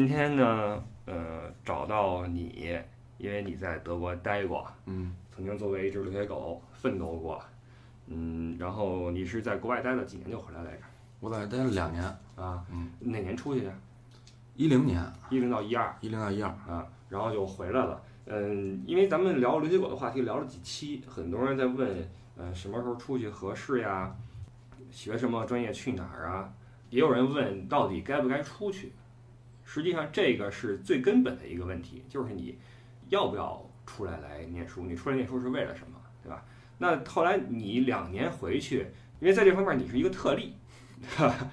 今天呢，呃，找到你，因为你在德国待过，嗯，曾经作为一只留学狗奋斗过，嗯，然后你是在国外待了几年就回来来着？我在待了两年，啊，嗯，哪年出去的？一零年，一零到一二一零到一二，啊，然后就回来了。嗯，因为咱们聊留学狗的话题聊了几期，很多人在问，呃，什么时候出去合适呀？学什么专业去哪儿啊？也有人问到底该不该出去。实际上，这个是最根本的一个问题，就是你要不要出来来念书？你出来念书是为了什么，对吧？那后来你两年回去，因为在这方面你是一个特例，对吧？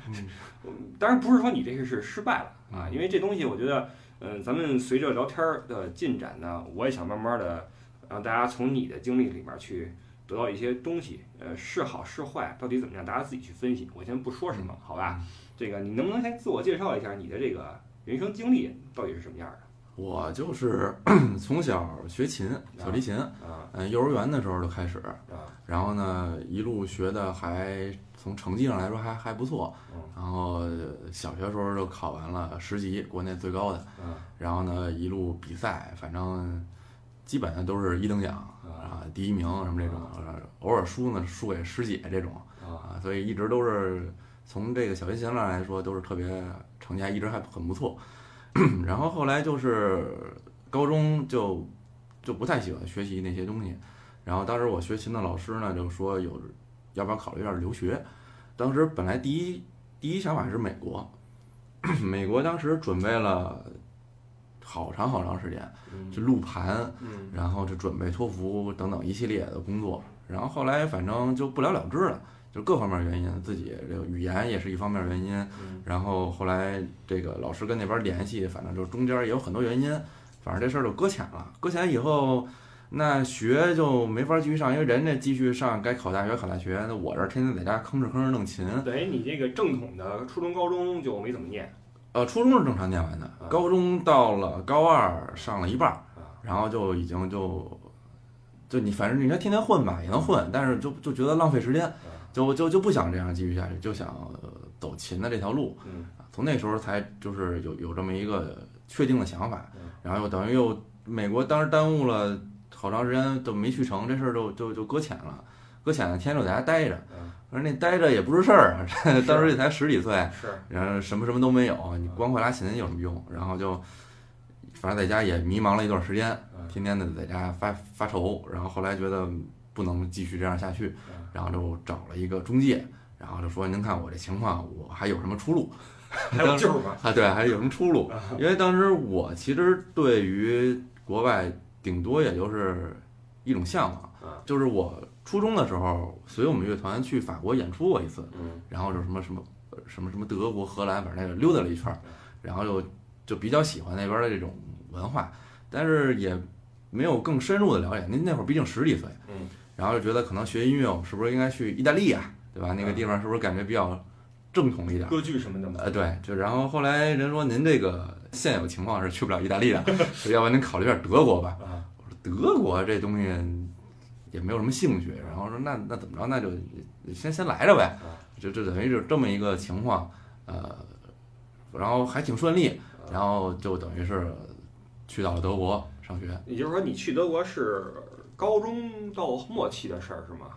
当然不是说你这个是失败了啊，因为这东西我觉得，嗯，咱们随着聊天儿的进展呢，我也想慢慢的让大家从你的经历里面去得到一些东西，呃，是好是坏，到底怎么样，大家自己去分析。我先不说什么，好吧？这个你能不能先自我介绍一下你的这个人生经历到底是什么样的？我就是 从小学琴，小提琴，啊嗯，幼儿园的时候就开始，啊然后呢，一路学的还从成绩上来说还还不错嗯，然后小学时候就考完了十级，国内最高的，啊然后呢，一路比赛，反正基本上都是一等奖啊，第一名什么这种，呃偶尔输呢输给师姐这种啊啊，所以一直都是从这个小提琴上来说都是特别成绩还一直还很不错。然后后来就是高中就就不太喜欢学习那些东西，然后当时我学琴的老师呢就说有要不要考虑一下留学，当时本来第一第一想法是美国，美国当时准备了好长好长时间，嗯就录盘，嗯然后就准备托福等等一系列的工作，然后后来反正就不了了之了，就各方面原因，自己这个语言也是一方面原因，嗯然后后来这个老师跟那边联系，反正就中间也有很多原因，反正这事儿就搁浅了。搁浅以后，那学就没法继续上，因为人家继续上该考大学考大学，那我这儿天天在家吭哧吭哧弄琴。等于你这个正统的初中、高中就没怎么念呃，初中是正常念完的，高中到了高二上了一半儿，然后就已经就就你反正你说天天混吧也能混，但是就就觉得浪费时间，就就就不想这样继续下去，就想、呃走琴的这条路。嗯。从那时候才就是有有这么一个确定的想法嗯，然后又等于又美国当时耽误了好长时间都没去成，这事儿就就就搁浅了，搁浅了，天天就在家待着，嗯。而那待着也不是事儿啊，当时也才十几岁，是。然后什么什么都没有，你光会拉琴有什么用？然后就反正在家也迷茫了一段时间，嗯。天天的在家发发愁，然后后来觉得不能继续这样下去嗯，然后就找了一个中介，然后就说您看我这情况，我还有什么出路？还有救吗？啊，对，还有什么出路？因为当时我其实对于国外顶多也就是一种向往啊，就是我初中的时候随我们乐团去法国演出过一次，嗯然后就什么什么呃什么什么德国、荷兰，反正那个溜达了一圈儿，然后就就比较喜欢那边的这种文化，但是也没有更深入的了解。您那会儿毕竟十几岁，嗯然后就觉得可能学音乐，我是不是应该去意大利呀、对吧？那个地方是不是感觉比较正统一点？歌剧什么的嘛。呃，对，就然后后来人说您这个现有情况是去不了意大利的，要不然您考虑一下德国吧。啊我说德国这东西也没有什么兴趣，然后说那那怎么着，那就先先来着呗啊，就就等于就这么一个情况，呃，然后还挺顺利，然后就等于是去到了德国上学。也就是说，你去德国是高中到末期的事儿是吗？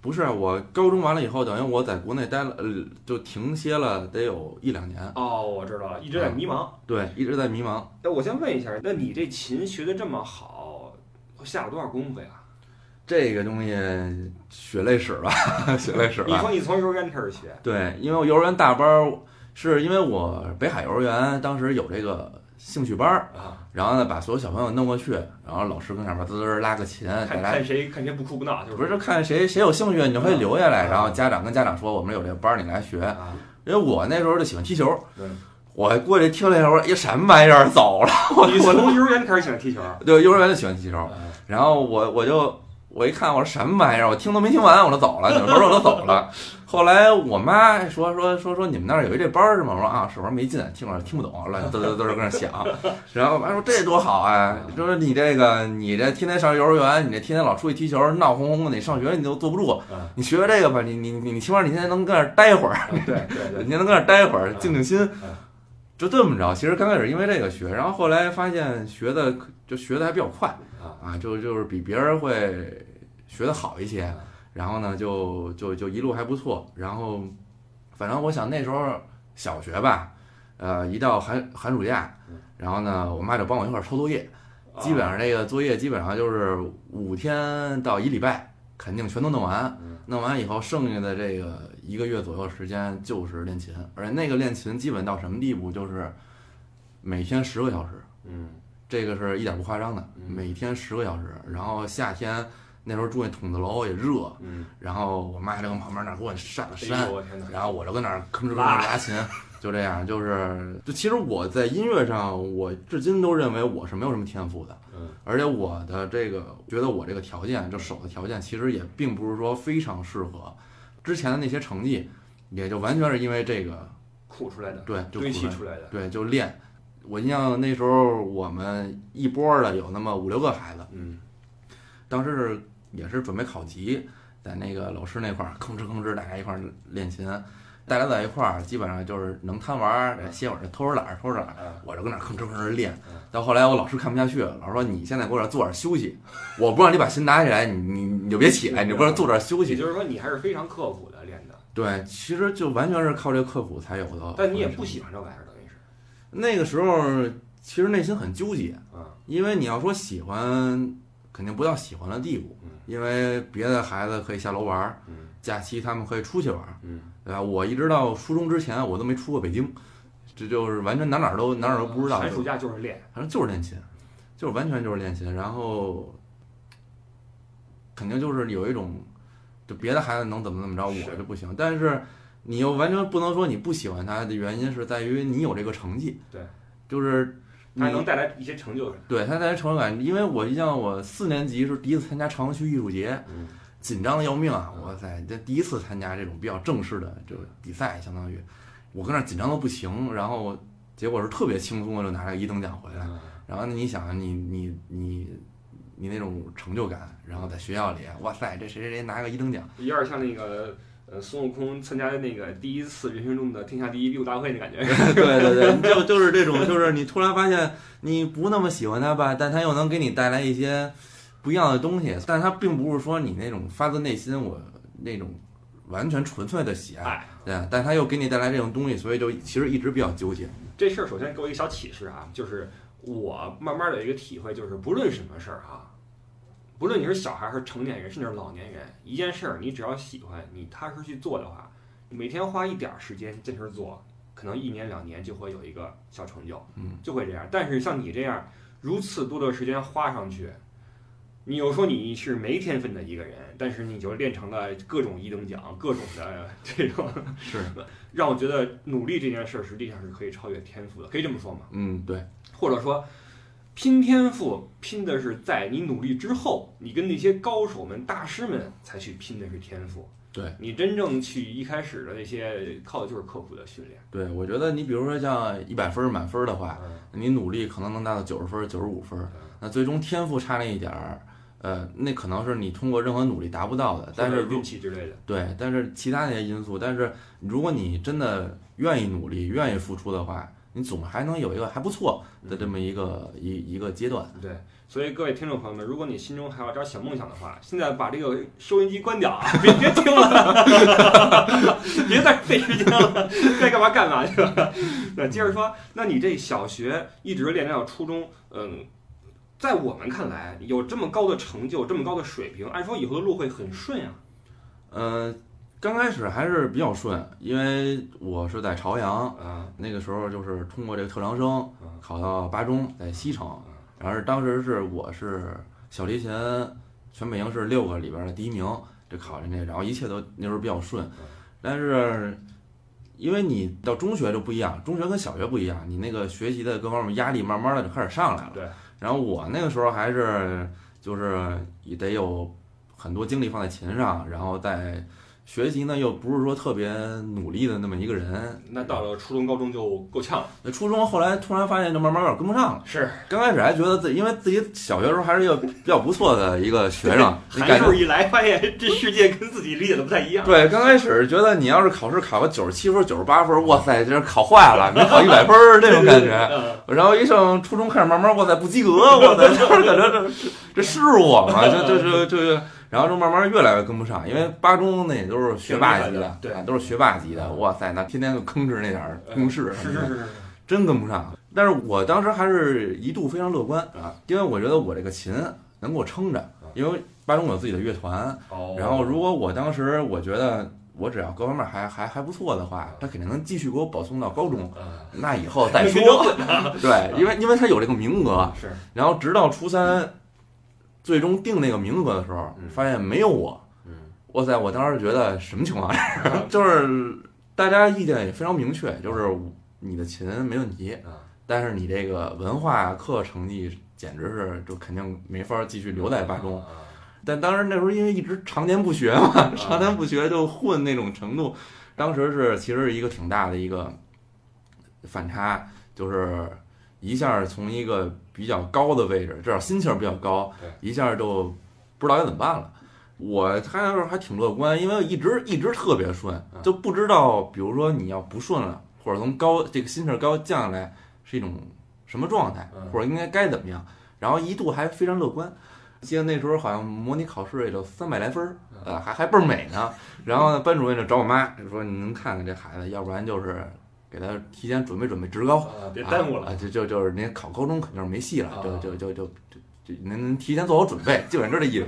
不是我高中完了以后，等于我在国内待了，呃，就停歇了得有一两年，哦，我知道了，一直在迷茫。对，一直在迷茫。那我先问一下，那你这琴学的这么好，下了多少功夫呀？这个东西血泪史吧，血泪史吧。你说你从幼儿园开始学，对，因为我幼儿园大班儿，是因为我北海幼儿园当时有这个兴趣班儿，啊，然后呢把所有小朋友弄过去，然后老师跟上面滋滋拉个琴，看看谁看谁不哭不闹，就是。不是看谁谁有兴趣，你就可以留下来，啊。然后家长跟家长说我们有这个班儿，你来学。啊，因为我那时候就喜欢踢球。对，我过去听了一会儿，一什么玩意儿，走了。我你从幼儿园开始喜欢踢球，对，幼儿园就喜欢踢球，啊。然后我我就我一看，我说什么玩意儿，我听都没听完，我就走了，扭头我就走了。后来我妈说说说说你们那儿有一这班儿是吗？我说啊，是不是没劲，听我听不懂，乱嘚嘚嘚跟那响。然后我妈说这多好啊，说你这个你这天天上幼儿园，你这天天老出去踢球，闹哄哄的，你上学你都坐不住啊。你学学这个吧，你你你你起码你现在能跟那儿待会儿，对对对你，能跟那儿待会儿，静静心嗯。就这么着。其实刚开始因为这个学，然后后来发现学的就学的还比较快啊啊，就就是比别人会学的好一些。然后呢，就就就一路还不错。然后反正我想那时候小学吧，呃，一到寒寒暑假，然后呢，我妈就帮我一块儿抄作业。基本上这个作业基本上就是五天到一礼拜，肯定全都弄完。弄完以后，剩下的这个一个月左右时间就是练琴，而且那个练琴基本到什么地步，就是每天十个小时，嗯这个是一点不夸张的，嗯每天十个小时。然后夏天那时候住那筒子楼也热，嗯，然后我妈就跟旁边那给我扇了哎扇！然后我就跟那儿吭哧吭哧拉琴，就这样，就是就其实我在音乐上，我至今都认为我是没有什么天赋的，嗯，而且我的这个觉得我这个条件，就手的条件，其实也并不是说非常适合，之前的那些成绩，也就完全是因为这个，苦出来的，对，就堆出来的，对，就练。我印象那时候我们一波的有那么五六个孩子，嗯当时是也是准备考级，在那个老师那块儿吭哧吭哧大家一块儿练琴，大家在一块儿基本上就是能贪玩儿，歇会儿偷着懒儿偷着懒我就跟那儿吭哧吭哧练嗯。到后来我老师看不下去了，老师说你现在给我这儿坐着休息，我不让你把琴拿起来，你你你就别起来，你就给我坐这儿休息。也就是说你还是非常刻苦的练的，对，其实就完全是靠这个刻苦才有的。但你也不喜欢这玩意儿，等于是，那个时候，其实内心很纠结，啊，因为你要说喜欢，肯定不到喜欢的地步嗯，因为别的孩子可以下楼玩儿，嗯假期他们可以出去玩儿，嗯，对吧？我一直到初中之前，我都没出过北京，这就是完全哪哪儿都哪哪儿都不知道。寒暑假就是练，反正就是练琴，就是完全就是练琴，然后肯定就是有一种，就别的孩子能怎么怎么着，我就不行。但是你又完全不能说你不喜欢他的原因是在于你有这个成绩，对，就是你它能带来一些成就感，对他带来成就感。因为我印象我四年级是第一次参加朝阳区艺术节，嗯紧张的要命啊！嗯哇塞，这第一次参加这种比较正式的这个比赛，相当于我跟那儿紧张的不行，然后结果是特别轻松的就拿了个一等奖回来。嗯然后你想，你你你你那种成就感，然后在学校里，哇塞，这谁谁谁拿个一等奖，有点像那个呃孙悟空参加那个第一次人生中的天下第一比武大会那感觉，对对对，就就是这种，就是你突然发现你不那么喜欢他吧，但他又能给你带来一些不一样的东西，但他并不是说你那种发自内心我那种完全纯粹的喜爱，哎，对，但他又给你带来这种东西，所以就其实一直比较纠结。这事儿首先给我一个小启示啊，就是我慢慢的一个体会，就是不论什么事儿啊，不论你是小孩还是成年人，甚至是老年人，一件事儿你只要喜欢，你踏实去做的话，你每天花一点儿时间坚持做，可能一年两年就会有一个小成就，嗯，就会这样。但是像你这样如此多的时间花上去，你有说你是没天分的一个人，但是你就练成了各种一等奖，各种的这种，是，让我觉得努力这件事儿实际上是可以超越天赋的，可以这么说吗？嗯，对，或者说，拼天赋拼的是在你努力之后，你跟那些高手们、大师们才去拼的是天赋。对你真正去一开始的那些靠的就是刻苦的训练。对，我觉得你比如说像一百分儿满分儿的话，嗯你努力可能能达到九十分儿、九十五分儿，那最终天赋差那一点儿，呃，那可能是你通过任何努力达不到的。但是运气之类的，对，但是其他那些因素，但是如果你真的愿意努力、愿意付出的话，你总还能有一个还不错的这么一个一一个阶段。对。所以各位听众朋友们，如果你心中还有点小梦想的话，现在把这个收音机关掉啊，别别听了，别再费时间了，该干嘛干嘛去了。那接着说，那你这小学一直练到初中，嗯，在我们看来，有这么高的成就，这么高的水平，按说以后的路会很顺啊。呃，刚开始还是比较顺，因为我是在朝阳，啊，那个时候就是通过这个特长生嗯考到八中，在西城，然后是当时是我是小提琴全北京市六个里边的第一名，就考进去，然后一切都那时候比较顺，但是因为你到中学就不一样，中学跟小学不一样，你那个学习的各方面压力慢慢的就开始上来了。对。然后我那个时候还是就是也得有很多精力放在琴上，然后再学习呢又不是说特别努力的那么一个人。那到了初中、高中就够呛了。那初中后来突然发现就慢慢有点跟不上了。是，刚开始还觉得自己，因为自己小学时候还是一个比较不错的一个学生，你函数一来，发现这世界跟自己理解的不太一样。对，刚开始觉得你要是考试考个九十七分、九十八分，哇塞，这考坏了，没考一百分儿这种感觉。嗯，然后一上初中开始慢慢，哇塞，不及格，哇塞，就是感觉这这这是我吗？就就就就，然后就慢慢越来越跟不上，因为八中那也都是学霸级的，对。啊，都是学霸级的，哇塞，那天天就吭哧那点儿公式，是是是是，真跟不上。但是我当时还是一度非常乐观啊，因为我觉得我这个琴能给我撑着，因为八中有自己的乐团，哦，然后如果我当时我觉得我只要各方面还还还不错的话，他肯定能继续给我保送到高中，嗯，那以后再说。对，因为因为他有这个名额，是，然后直到初三最终定那个名额的时候嗯，发现没有我，嗯，哇塞！我当时觉得什么情况？啊 就是大家意见也非常明确，就是你的琴没问题，啊但是你这个文化课成绩简直是就肯定没法继续留在八中。啊但当时那时候因为一直常年不学嘛，常年不学就混那种程度，当时是其实是一个挺大的一个反差，就是一下从一个比较高的位置，至少心气儿比较高对，一下就不知道该怎么办了。我还是还挺乐观，因为一直一直特别顺，就不知道，比如说你要不顺了，或者从高这个心气儿高降下来是一种什么状态嗯，或者应该该怎么样。然后一度还非常乐观，记得那时候好像模拟考试也就三百来分儿，呃，还还倍儿美呢。然后呢，班主任就找我妈就说：“你能看看这孩子，要不然就是给他提前准备准备职高，啊，别耽误了啊，就就就是您考高中肯定是没戏了，啊就就就就就就您提前做好准备，基本上就这意思。”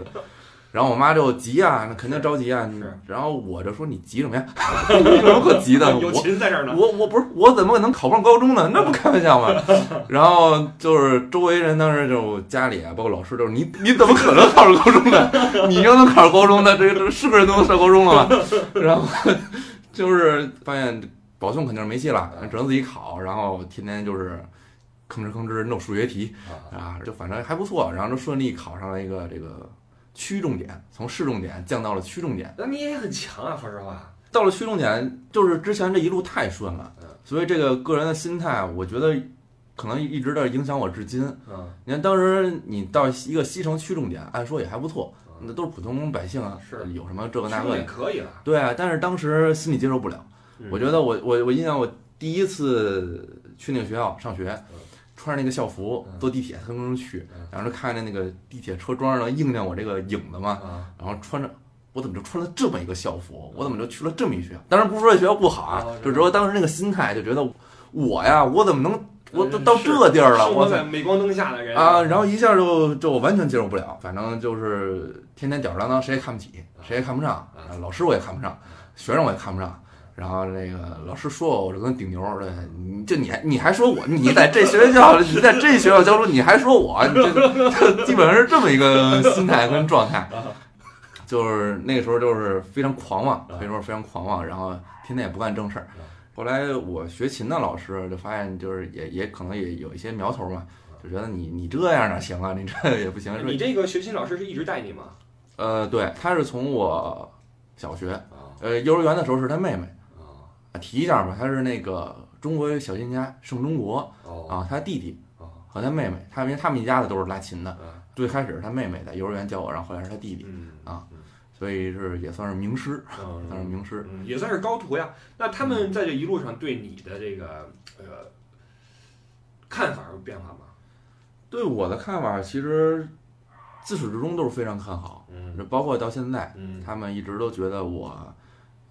然后我妈就急啊，那肯定着急啊。是然后我就说：“你急什么呀？有什么可急的？有我琴在这儿呢。我我不是我怎么可能考不上高中呢？那不开玩笑吗？然后就是周围人当时就家里啊，包括老师都是你你怎么可能考上高中呢？你要能考上高中，那这这是个人都能上高中了吗？然后 就是发现保送肯定是没戏了，只能自己考，然后天天就是吭哧吭哧弄数学题啊啊，就反正还不错，然后就顺利考上了一个这个区重点，从市重点降到了区重点。那你也很强啊，说实话。到了区重点，就是之前这一路太顺了嗯，所以这个个人的心态，我觉得可能一直在影响我至今。嗯，你看当时你到一个西城区重点，按说也还不错，嗯那都是普通百姓啊，是有什么这个那个的，可以了。对啊。但是当时心里接受不了，嗯我觉得我我我印象我第一次去那个学校上学嗯，穿着那个校服嗯坐地铁蹭蹭去嗯，然后就看着那个地铁车窗上映亮我这个影子嘛，啊，然后穿着，我怎么就穿了这么一个校服？我怎么就去了这么一学校？当然不是说这学校不好啊哦，就只是说当时那个心态就觉得我呀，我怎么能我都到这地儿了？我在镁光灯下的人啊！然后一下就就我完全接受不了，反正就是天天吊儿郎当，谁也看不起，谁也看不上，啊老师我也看不上，学生我也看不上。然后那个老师说我，我就跟顶牛，似的，你就你还你还说我，你在这学校，你在这学校教书，你还说我，你这这 基本上是这么一个心态跟状态。就是那个时候就是非常狂妄，可以说非常狂妄，然后天天也不干正事儿。后来我学琴的老师就发现，就是也也可能也有一些苗头嘛，就觉得你你这样哪行啊？你这也不行。你这个学琴老师是一直带你吗？呃，对，他是从我小学啊呃幼儿园的时候是他妹妹提一下吧，他是那个中国小琴家盛中国哦啊，他弟弟哦和他妹妹，他因为他们一家子都是拉琴的，嗯最开始是他妹妹在幼儿园教我，然后后来是他弟弟，嗯啊所以是也算是名师，嗯算是名师。嗯，也算是高徒呀。那他们在这一路上对你的这个呃看法有变化吗？对我的看法，其实自始至终都是非常看好，嗯包括到现在，嗯他们一直都觉得我，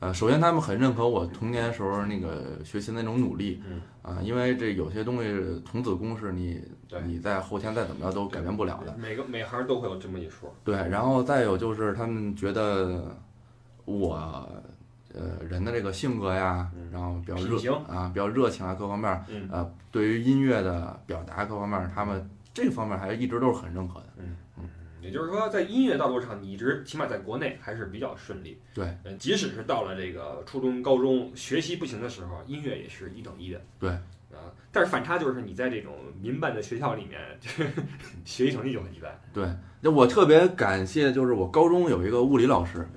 呃，首先他们很认可我童年时候那个学习的那种努力，嗯啊，因为这有些东西童子功是你对你在后天再怎么着都改变不了的，每个每行都会有这么一说。对，然后再有就是他们觉得我。呃，人的这个性格呀，嗯然后比较热啊，比较热情啊，各方面呃，对于音乐的表达各方面儿，他们这方面儿还是一直都是很认可的。也就是说，在音乐道路上，你一直起码在国内还是比较顺利。对，嗯，即使是到了这个初中、高中学习不行的时候，音乐也是一等一的。对，啊，但是反差就是你在这种民办的学校里面，就 是学习成绩就很一般。对，那我特别感谢，就是我高中有一个物理老师，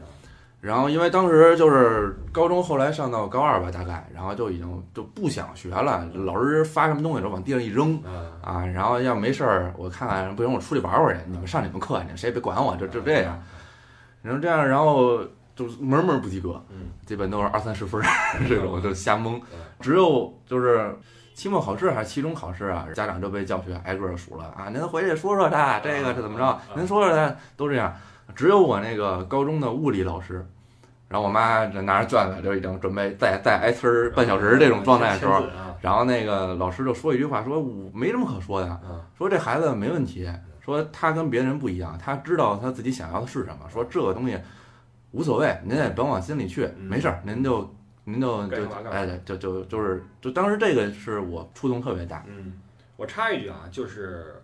然后因为当时就是高中，后来上到高二吧，大概，然后就已经就不想学了，老师发什么东西都往地上一扔嗯。啊，然后要没事儿，我看看不行，我出去玩会儿去，你们上你们课，你们谁也别管我，就就这样。，然后这样，然后就是门门不及格，嗯，基本都是二三十分儿这种，就瞎蒙。嗯。只有就是期末考试还是期中考试啊，家长就被教学挨个儿数了啊，您回去说说他这个是怎么着，您说说他都这样。只有我那个高中的物理老师，然后我妈这拿着卷子就已经准备再再挨呲儿半小时这种状态的时候，然后那个老师就说一句话，说我没什么可说的，嗯。说这孩子没问题，说他跟别人不一样，他知道他自己想要的是什么，说这个东西无所谓，您也甭往心里去，嗯没事儿，您就您就就哎就就就是就当时这个是我触动特别大，嗯，我插一句啊，就是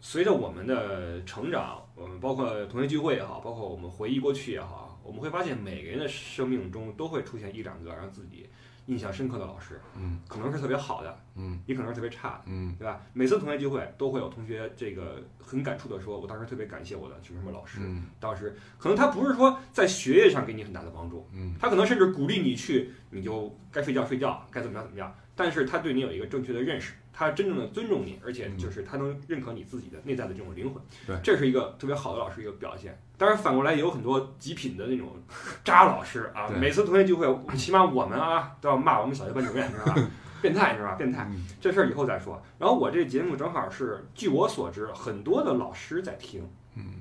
随着我们的成长，我们包括同学聚会也好，包括我们回忆过去也好，我们会发现每个人的生命中都会出现一两个让自己印象深刻的老师，嗯可能是特别好的，嗯也可能是特别差的。嗯对吧？每次同学聚会都会有同学这个很感触的说，我当时特别感谢我的什么什么老师，嗯当时可能他不是说在学业上给你很大的帮助，嗯他可能甚至鼓励你去，你就该睡觉睡觉，该怎么样怎么样。但是他对你有一个正确的认识，他真正的尊重你，而且就是他能认可你自己的内在的这种灵魂。对这是一个特别好的老师一个表现。当然反过来也有很多极品的那种渣老师啊，每次同学聚会，起码我们啊都要骂我们小学班主任，知道吧？变态是吧？变态。嗯这事儿以后再说。然后我这节目正好是，据我所知，很多的老师在听，嗯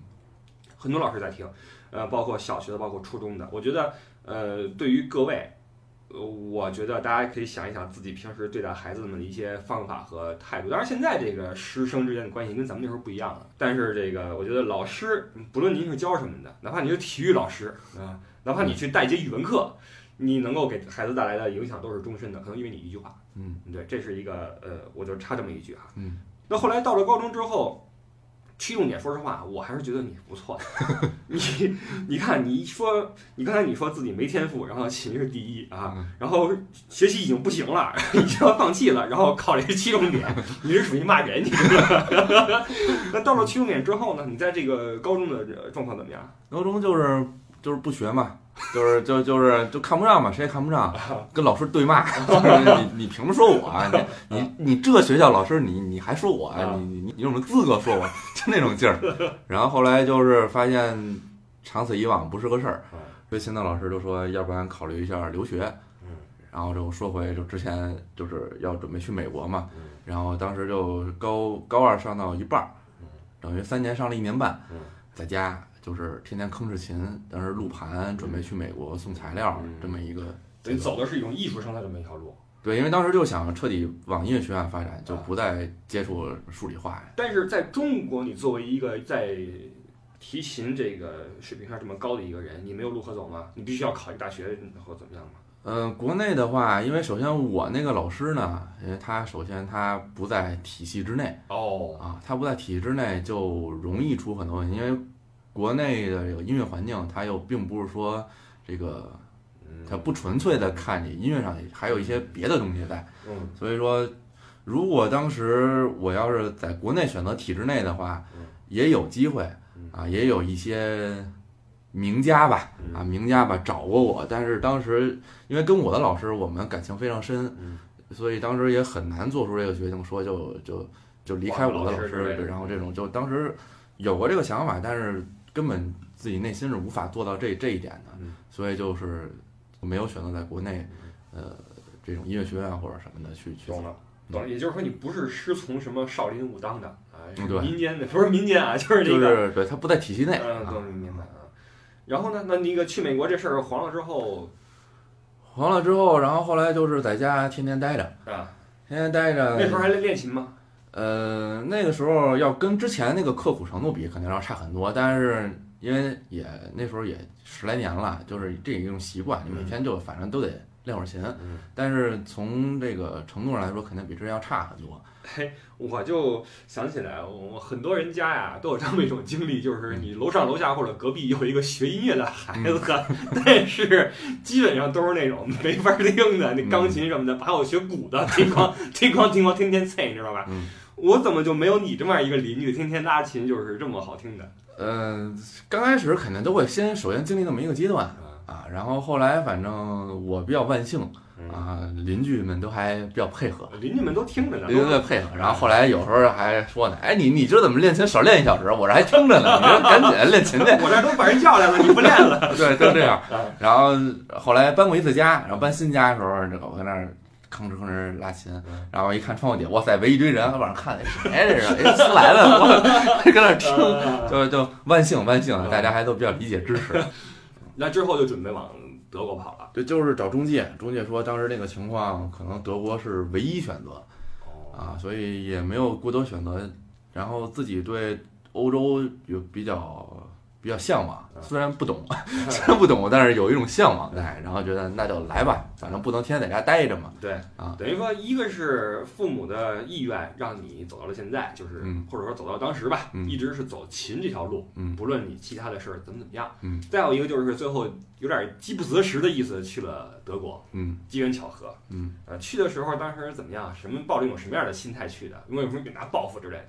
很多老师在听，呃，包括小学的，包括初中的。我觉得，呃，对于各位，呃，我觉得大家可以想一想自己平时对待孩子们的一些方法和态度。当然，现在这个师生之间的关系跟咱们那时候不一样了。但是这个，我觉得老师，不论您是教什么的，哪怕你是体育老师啊，哪怕你去带一节语文课，你能够给孩子带来的影响都是终身的，可能因为你一句话。嗯对，这是一个呃，我就插这么一句哈。嗯。那后来到了高中之后，区重点，说实话，我还是觉得你不错的。你你看，你说你刚才你说自己没天赋，然后琴是第一啊，嗯然后学习已经不行了，已经要放弃了，然后考了一个七重点，你是属于骂人，你知道吗？那到了七重点之后呢，你在这个高中的呃状况怎么样？高中就是就是不学嘛，就是就就是就看不上嘛，谁也看不上，跟老师对骂，就是你你凭什么说我啊？你你你这学校老师你你还说我啊？你你你有什么资格说我？就那种劲儿。然后后来就是发现长此以往不是个事儿，所以现在老师就说，要不然考虑一下留学。嗯然后就说回就之前就是要准备去美国嘛，嗯然后当时就高高二上到一半等于三年上了一年半嗯，在家就是天天吭哧琴，当时录盘，准备去美国送材料嗯这么一个等于走的是一种艺术生的这么一条路。对，因为当时就想彻底往音乐学院发展，就啊不再接触数理化。但是在中国，你作为一个在提琴这个水平上这么高的一个人，你没有路可走吗？你必须要考一大学或怎么样吗？嗯，国内的话，因为首先我那个老师呢，因为他首先他不在体系之内哦，啊，他不在体系之内就容易出很多问题，因为国内的这个音乐环境，它又并不是说这个嗯。它不纯粹的看你音乐上还有一些别的东西在，嗯。所以说，如果当时我要是在国内选择体制内的话嗯，也有机会嗯。啊，也有一些名家吧嗯。啊，名家吧找过我，但是当时因为跟我的老师我们感情非常深，嗯。所以当时也很难做出这个决定，说就就就离开我的老师，然后这种就当时有过这个想法，但是根本自己内心是无法做到这这一点的，嗯所以就是没有选择在国内，呃，这种音乐学院或者什么的去去懂了，懂了。也就是说，你不是师从什么少林武当的啊，对民间的，不是民间啊，就是这就个，是对他不在体系内嗯，啊。懂明白啊。然后呢，那那个去美国这事儿黄了之后黄了之后，然后后来就是在家天天待着，啊，天天待着。那时候还练练琴吗？呃，那个时候要跟之前那个刻苦程度比，肯定要差很多。但是因为也那时候也十来年了，就是这一种习惯，你每天就反正都得练会儿琴。嗯，但是从这个程度上来说，肯定比之前要差很多。嘿我就想起来，我很多人家呀都有这么一种经历，就是你楼上楼下或者隔壁有一个学音乐的孩子，但是基本上都是那种没法听的，那钢琴什么的，把我学鼓的，叮咣叮咣叮咣天天啐，你知道吧？嗯我怎么就没有你这么样一个邻居，天天拉琴就是这么好听的？嗯、刚开始肯定都会先首先经历那么一个阶段啊，啊，然后后来反正我比较万幸嗯，啊，邻居们都还比较配合。邻居们都听着呢，邻居们配合，然后后来有时候还说呢，哎，你你这怎么练琴少练一小时？我这还听着呢，你这赶紧练琴去。我这都把人叫来了，你不练了？对，都这样啊。然后后来搬过一次家，然后搬新家的时候，这个我在那儿吭哧吭哧拉琴嗯，然后一看窗户底，哇塞，围一堆人，往上看，哎谁这是？哎，新来的，我搁那儿听，就就万幸万幸，大家还都比较理解支持。那之后就准备往德国跑了。对，就是找中介，中介说当时那个情况，可能德国是唯一选择哦，啊，所以也没有过多选择。然后自己对欧洲有比较比较向往，嗯虽然不懂，虽然不懂，但是有一种向往在，然后觉得那就来吧，反正不能天天在家待着嘛。对啊等于说一个是父母的意愿让你走到了现在，就是、嗯或者说走到当时吧，嗯一直是走琴这条路，嗯不论你其他的事儿怎么怎么样。嗯再有一个就是最后有点饥不择食的意思，去了德国，嗯机缘巧合。嗯，呃，去的时候当时怎么样？什么抱着一种什么样的心态去的？有没有什么远大抱负之类的？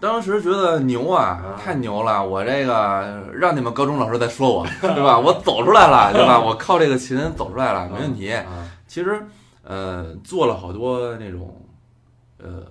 当时觉得牛啊啊，太牛了！我这个让你们高中老师再说我，对吧？我走出来了，对吧？我靠这个琴走出来了，没问题。啊，其实，呃，做了好多那种，呃，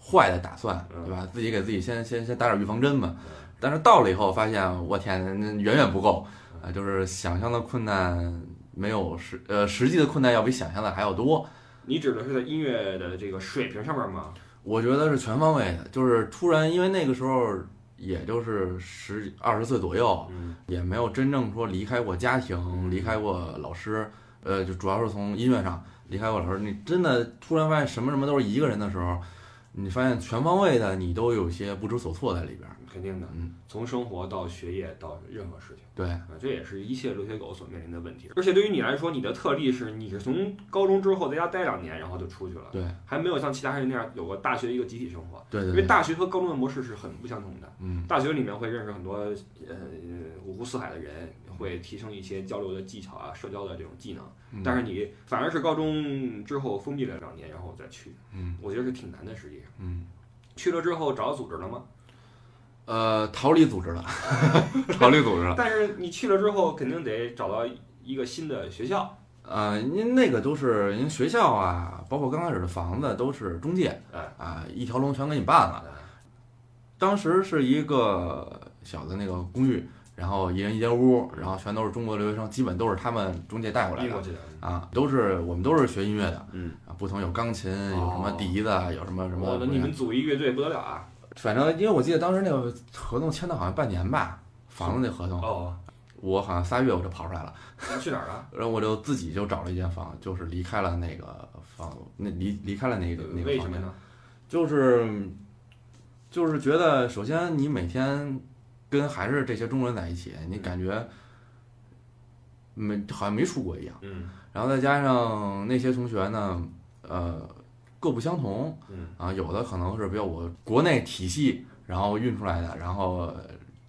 坏的打算，嗯对吧？自己给自己先先先打点预防针嘛嗯。但是到了以后，发现我天，那远远不够啊、就是想象的困难没有实呃实际的困难要比想象的还要多。你指的是在音乐的这个水平上面吗？我觉得是全方位的，就是突然因为那个时候也就是十二十岁左右，嗯也没有真正说离开过家庭，离开过老师，呃，就主要是从音乐上离开过老师。你真的突然发现什么什么都是一个人的时候，你发现全方位的你都有些不知所措在里边儿。肯定的，嗯，从生活到学业到任何事情。对，啊，这也是一切留学狗所面临的问题。而且对于你来说，你的特例是你是从高中之后在家待两年，然后就出去了，对，还没有像其他人那样有过大学一个集体生活。对对对，因为大学和高中的模式是很不相同的。嗯大学里面会认识很多呃五湖四海的人，会提升一些交流的技巧啊、社交的这种技能。嗯，但是你反而是高中之后封闭了两年，然后再去，嗯我觉得是挺难的。实际上，嗯，去了之后找组织了吗？呃，逃离组织了，逃离组织了。但是你去了之后，肯定得找到一个新的学校。呃，您那个都是您学校啊，包括刚开始的房子都是中介哎，啊，一条龙全给你办了。当时是一个小的那个公寓，然后一人一间屋，然后全都是中国留学生，基本都是他们中介带过来的。啊，都是我们都是学音乐的嗯，啊，不同有钢琴，有什么哦笛子，啊有什么什么你们组一乐队不得了啊！反正因为我记得当时那个合同签的好像半年吧，房子那合同，哦，我好像仨月我就跑出来了，那去哪儿了？然后我就自己就找了一间房，就是离开了那个房，那离离开了那个那个房间？就是就是觉得，首先你每天跟还是这些中国人在一起，你感觉没好像没出国一样。嗯然后再加上那些同学呢，呃，各不相同嗯啊，有的可能是比较我国内体系然后运出来的，然后呃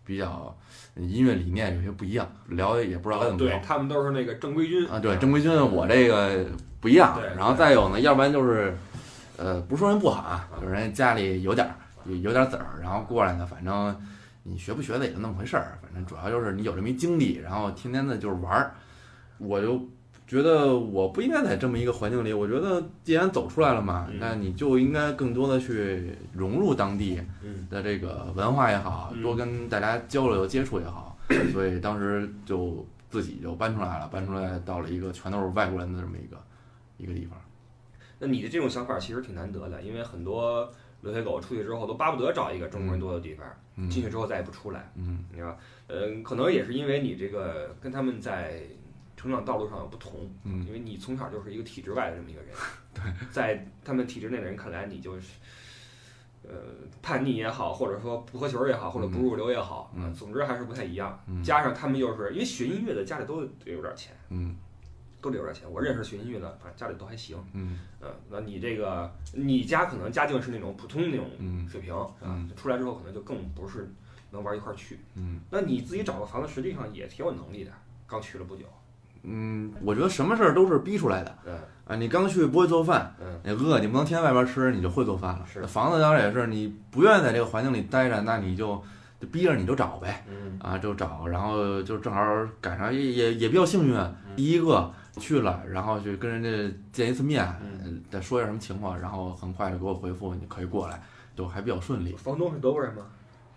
比较音乐理念有些不一样，聊也不知道该怎么聊对。他们都是那个正规军啊，对，正规军我这个不一样。然后再有呢，要不然就是，呃，不是说人不好啊，就是人家家里有点儿有有点儿子儿，然后过来呢，反正你学不学的也就那么回事儿，反正主要就是你有这么一经历，然后天天的就是玩儿，我就觉得我不应该在这么一个环境里。我觉得既然走出来了嘛，嗯那你就应该更多的去融入当地嗯的这个文化也好，嗯多跟大家交流接触也好，所以当时就自己就搬出来了，搬出来到了一个全都是外国人的这么一个一个地方。那你的这种想法其实挺难得的，因为很多留学狗出去之后都巴不得找一个中国人多的地方，嗯进去之后再也不出来，嗯你知道吧？嗯，可能也是因为你这个跟他们在成长道路上有不同，嗯因为你从小就是一个体制外的这么一个人，对，在他们体制内的人看来，你就是。呃，叛逆也好，或者说不合群儿也好，或者不入流也好，嗯呃总之还是不太一样。嗯加上他们又是因为学音乐的，家里都得有点钱，嗯都得有点钱。我认识学音乐的，反正家里都还行。嗯呃，那你这个你家可能家境是那种普通那种嗯水平，是吧嗯？出来之后可能就更不是能玩一块儿去。嗯，那你自己找个房子，实际上也挺有能力的，刚去了不久。嗯，我觉得什么事儿都是逼出来的。嗯啊。你刚去不会做饭，嗯。你饿，你不能天天外边吃，你就会做饭了。是。房子当然也是，你不愿意在这个环境里待着，那你就就逼着你就找呗。嗯。啊，就找，然后就正好赶上，也也也比较幸运，第一个去了，然后去跟人家见一次面，再说一下什么情况，然后很快就给我回复，你可以过来，就还比较顺利。房东是德国人吗？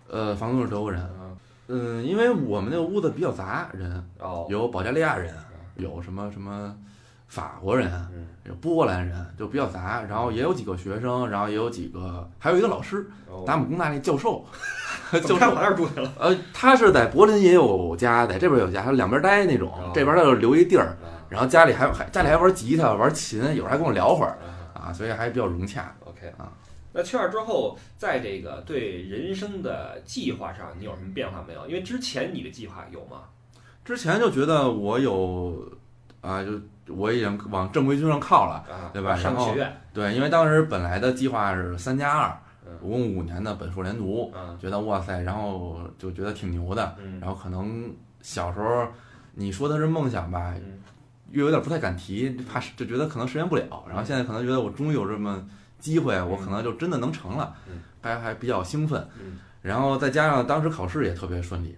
呃，房东是德国人，啊嗯，因为我们那个屋子比较杂，人哦。有保加利亚人，有什么什么法国人，嗯有波兰人，就比较杂，然后也有几个学生，然后也有几个，还有一个老师，哦达姆工大那教授，怎教授么上我那儿住去了？呃，他是在柏林也有家，在这边有家，他两边待那种哦，这边他就留一地儿，啊然后家里还还家里还玩吉他、玩琴，有时候还跟我聊会儿啊啊，所以还比较融洽。OK 啊。那去那儿之后，在这个对人生的计划上，你有什么变化没有？因为之前你的计划有吗？之前就觉得我有啊，就我已经往正规军上靠了，啊，对吧？然后对，因为当时本来的计划是三加二嗯，我共五年的本硕连读，嗯。觉得哇塞，然后就觉得挺牛的，嗯。然后可能小时候你说的是梦想吧，嗯。又有点不太敢提，怕是就觉得可能实现不了。然后现在可能觉得我终于有这么机会，我可能就真的能成了嗯，还还比较兴奋。嗯。然后再加上当时考试也特别顺利，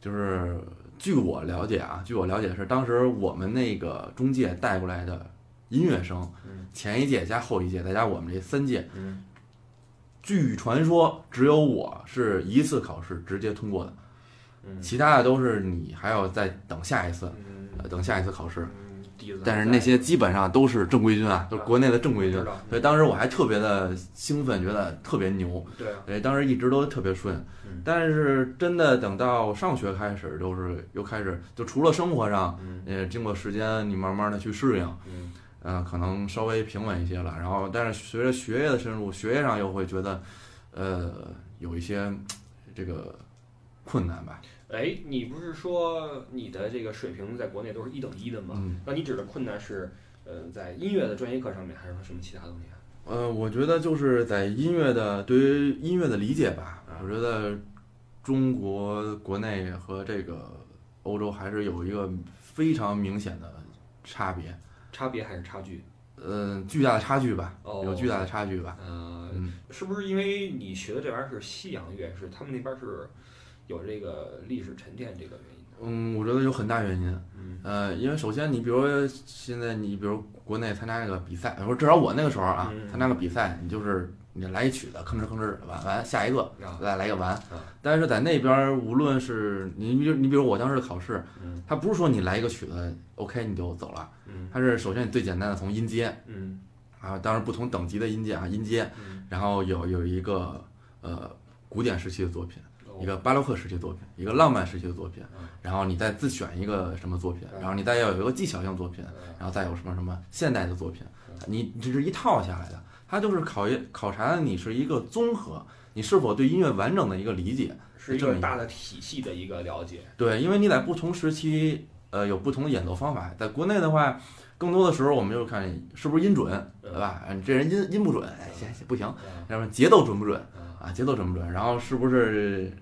就是据我了解啊，据我了解是当时我们那个中介带过来的音乐生嗯，前一届加后一届，再加我们这三届，嗯据传说只有我是一次考试直接通过的，嗯其他的都是你还要再等下一次，等下一次考试。嗯，底子但是那些基本上都是正规军啊，都是国内的正规军所以当时我还特别的兴奋，觉得特别牛，对啊，对，当时一直都特别顺嗯。但是真的等到上学开始，就是又开始就除了生活上，嗯呃，经过时间你慢慢的去适应，嗯嗯、可能稍微平稳一些了。然后，但是随着学业的深入，学业上又会觉得，呃，有一些这个困难吧。哎，你不是说你的这个水平在国内都是一等一的吗？嗯，那你指的困难是，呃，在音乐的专业课上面，还是说什么其他东西啊？呃，我觉得就是在音乐的对于音乐的理解吧啊，我觉得中国国内和这个欧洲还是有一个非常明显的差别，差别还是差距？嗯，巨大的差距吧，哦有巨大的差距吧。呃，嗯，是不是因为你学的这玩意儿是西洋乐，是他们那边是有这个历史沉淀这个原因？嗯，我觉得有很大原因。嗯呃，因为首先你比如现在你比如国内参加那个比赛，或者至少我那个时候啊，嗯参加个比赛，你就是你来一曲子，吭哧吭哧完完下一个，啊再来一个完啊。但是在那边儿，无论是你比如你比如我当时的考试，嗯它不是说你来一个曲子 OK 你就走了，嗯它是首先你最简单的从音阶嗯啊，当然不同等级的音阶啊音阶，嗯，然后有有一个呃古典时期的作品，哦一个巴洛克时期的作品，一个浪漫时期的作品嗯，然后你再自选一个什么作品，嗯然后你再要有一个技巧性作品，嗯然后再有什么什么现代的作品嗯，你这是一套下来的，它就是考验考察你是一个综合，你是否对音乐完整的一个理解。是一个大的体系的一个了解。对，因为你在不同时期，呃，有不同的演奏方法。在国内的话，更多的时候我们就看是不是音准，对吧？啊你这人音音不准，哎，行行不行，嗯要不然节奏准不准嗯啊？节奏准不准？然后是不是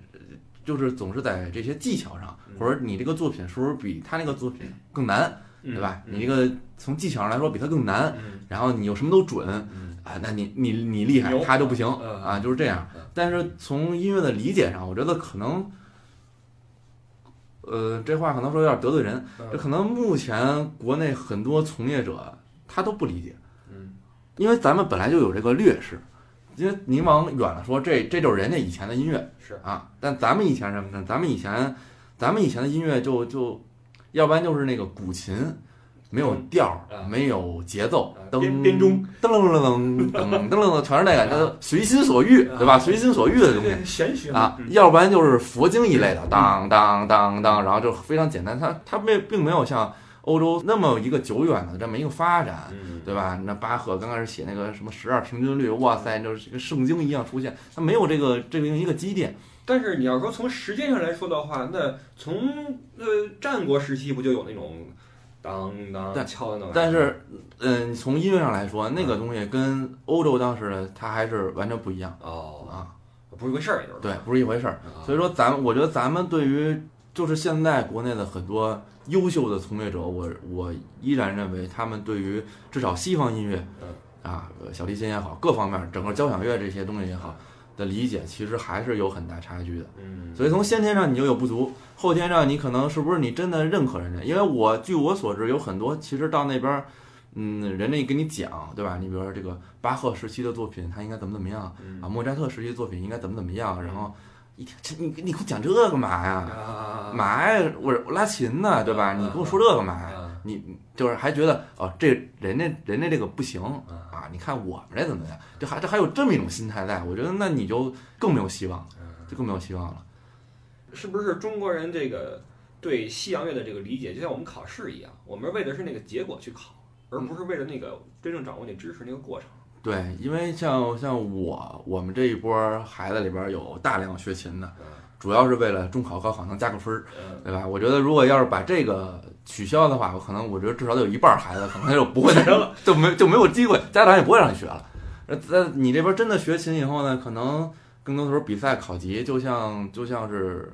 就是总是在这些技巧上，嗯或者你这个作品是不是比他那个作品更难，嗯对吧？嗯你这个从技巧上来说比他更难，嗯然后你又什么都准嗯啊，那你你你厉害，他就不行嗯啊，就是这样嗯。但是从音乐的理解上，我觉得可能。呃，这话可能说有点得罪人，嗯这可能目前国内很多从业者他都不理解，嗯因为咱们本来就有这个劣势，因为你往远了说，这这就是人家以前的音乐是。啊，但咱们以前什么呢？咱们以前，咱们以前的音乐就就，要不然就是那个古琴。没有调儿啊，没有节奏啊，噔编编钟，噔噔噔噔噔噔噔，全是那个，那随心所欲，对吧？随心所欲的东西，玄学啊嗯，要不然就是佛经一类的，当当当当，然后就非常简单，它它没并没有像欧洲那么一个久远的这么一个发展，嗯对吧？那巴赫刚开始写那个什么十二平均律，哇塞，就是跟圣经一样出现，它没有这个这个一个积淀，但是你要说从时间上来说的话，那从呃战国时期不就有那种当当但敲的那种？但是嗯，从音乐上来说，那个东西跟欧洲当时的它还是完全不一样哦，啊，不是一回事儿，也就是对，不是一回事儿。啊所以说咱们，我觉得咱们对于就是现在国内的很多优秀的从业者，我我依然认为他们对于至少西方音乐，啊，呃小提琴也好，各方面整个交响乐这些东西也好的理解，其实还是有很大差距的。嗯，所以从先天上你就有不足，后天上你可能是不是你真的认可人家？因为我据我所知，有很多其实到那边儿，嗯，人家给你讲，对吧？你比如说这个巴赫时期的作品，他应该怎么怎么样嗯啊？莫扎特时期的作品应该怎么怎么样？然后一听这你你给我讲这干嘛呀？啊，嘛呀？我我拉琴呢，对吧？嗯你跟我说这干嘛你就是还觉得哦，这人家人家这个不行嗯啊？你看我们这怎么样？这还这还有这么一种心态在，我觉得那你就更没有希望，就更没有希望了。是不是中国人这个对西洋乐的这个理解，就像我们考试一样，我们为的是那个结果去考，而不是为了那个真正掌握那知识那个过程。对，因为像像我我们这一波孩子里边有大量学琴的，主要是为了中考高考能加个分儿，嗯，对吧？我觉得如果要是把这个取消的话，我可能我觉得至少得有一半儿孩子可能就不会再了，就没就没有机会，家长也不会让你学了。呃，在你这边真的学琴以后呢，可能更多的时候比赛考级就像就像是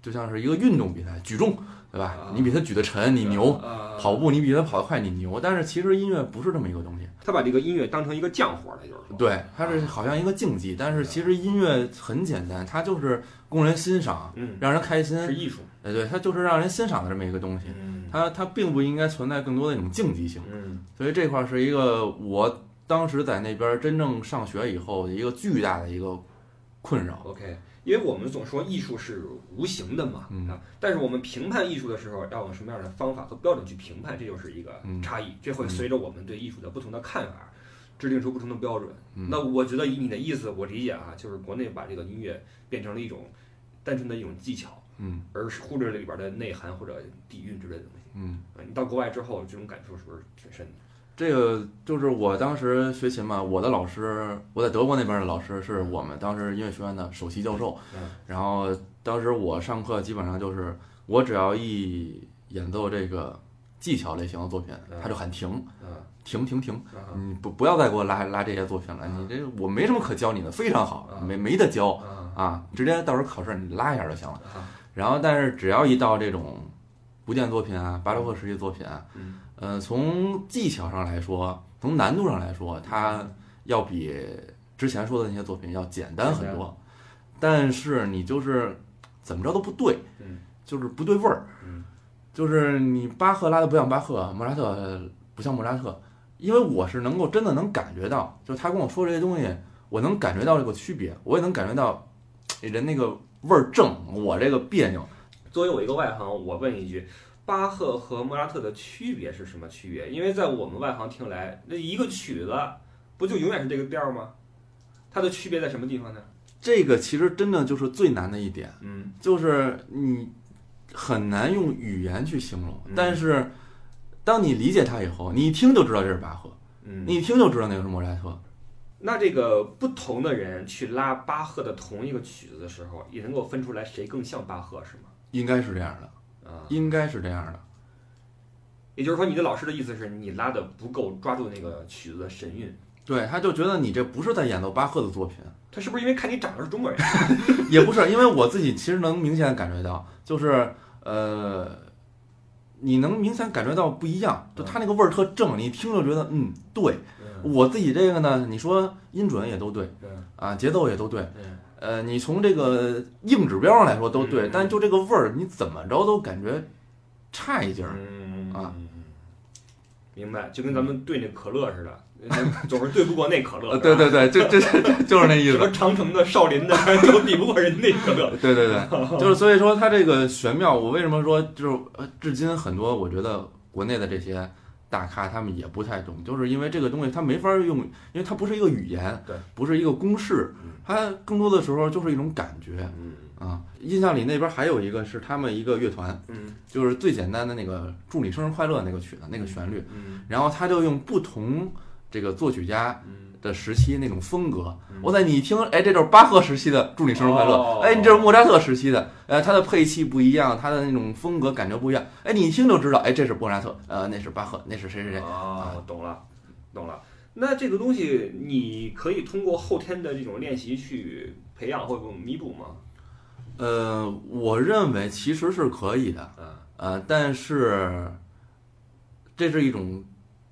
就像是一个运动比赛，举重，对吧啊？你比他举得沉，你牛；啊跑步你比他跑得快，你牛。但是其实音乐不是这么一个东西。他把这个音乐当成一个匠活了，就是说，对，它是好像一个竞技，但是其实音乐很简单，它就是供人欣赏，嗯，让人开心。是艺术，哎，对，它就是让人欣赏的这么一个东西，嗯它它并不应该存在更多的一种竞技性。嗯所以这块儿是一个我当时在那边真正上学以后的一个巨大的一个困扰。，OK。因为我们总说艺术是无形的嘛，嗯啊，但是我们评判艺术的时候要用什么样的方法和标准去评判，这就是一个嗯差异，这会随着我们对艺术的不同的看法，制定出不同的标准。嗯那我觉得以你的意思，我理解啊，就是国内把这个音乐变成了一种单纯的一种技巧，嗯而是忽略了里边的内涵或者底蕴之类的东西。嗯，啊，你到国外之后，这种感受是不是挺深的？这个就是我当时学琴嘛，我的老师，我在德国那边的老师是我们当时音乐学院的首席教授。嗯然后当时我上课基本上就是我只要一演奏这个技巧类型的作品，嗯他就喊停嗯停停停，啊你不不要再给我拉拉这些作品了，你这我没什么可教你的，非常好，嗯没没得教啊啊，直接到时候考试你拉一下就行了。啊然后但是只要一到这种古典作品啊、巴洛克时期作品啊，嗯呃，从技巧上来说，从难度上来说，它要比之前说的那些作品要简单很多。但是你就是怎么着都不对，嗯就是不对味儿。嗯就是你巴赫拉的不像巴赫，莫扎特不像莫扎特，因为我是能够真的能感觉到，就是他跟我说这些东西，我能感觉到这个区别，我也能感觉到人那个味儿正，我这个别扭。作为我一个外行，我问一句，巴赫和莫扎特的区别是什么区别？因为在我们外行听来，那一个曲子不就永远是这个调儿吗？它的区别在什么地方呢？这个其实真的就是最难的一点。嗯就是你很难用语言去形容嗯，但是当你理解它以后，你一听就知道这是巴赫，嗯，你一听就知道那个是莫扎特。那这个不同的人去拉巴赫的同一个曲子的时候，也能够分出来谁更像巴赫，是吗？应该是这样的，啊，应该是这样的。也就是说，你的老师的意思是你拉的不够抓住那个曲子的神韵。对，他就觉得你这不是在演奏巴赫的作品，他是不是因为看你长得是中国人？也不是，因为我自己其实能明显感觉到，就是呃，你能明显感觉到不一样，就他那个味儿特正，你一听就觉得嗯对。嗯我自己这个呢，你说音准也都对嗯啊，节奏也都对，嗯呃，你从这个硬指标上来说都对，嗯但就这个味儿，你怎么着都感觉差一截儿。嗯啊，明白，就跟咱们对那可乐似的，总是对不过那可乐。呃，对对对，就这这 就是那意思。什么长城的、少林的，都比不过人那可乐。对 对对，就是所以说它这个玄妙，我为什么说就是呃，至今很多我觉得国内的这些大咖他们也不太懂，就是因为这个东西它没法用，因为它不是一个语言，对，不是一个公式嗯，它更多的时候就是一种感觉嗯啊。印象里那边还有一个是他们一个乐团，嗯就是最简单的那个祝你生日快乐那个曲子那个旋律，嗯然后他就用不同这个作曲家嗯，的时期那种风格。嗯，我在你一听，哎，这就是巴赫时期的祝你生日快乐哦，哎，你这是莫扎特时期的，呃，他的配器不一样，他的那种风格感觉不一样，哎，你一听就知道，哎，这是莫扎特，呃，那是巴赫，那是谁谁谁，哦，我懂了，懂了。那这个东西，你可以通过后天的这种练习去培养或者弥补吗？呃，我认为其实是可以的，啊，呃，但是这是一种，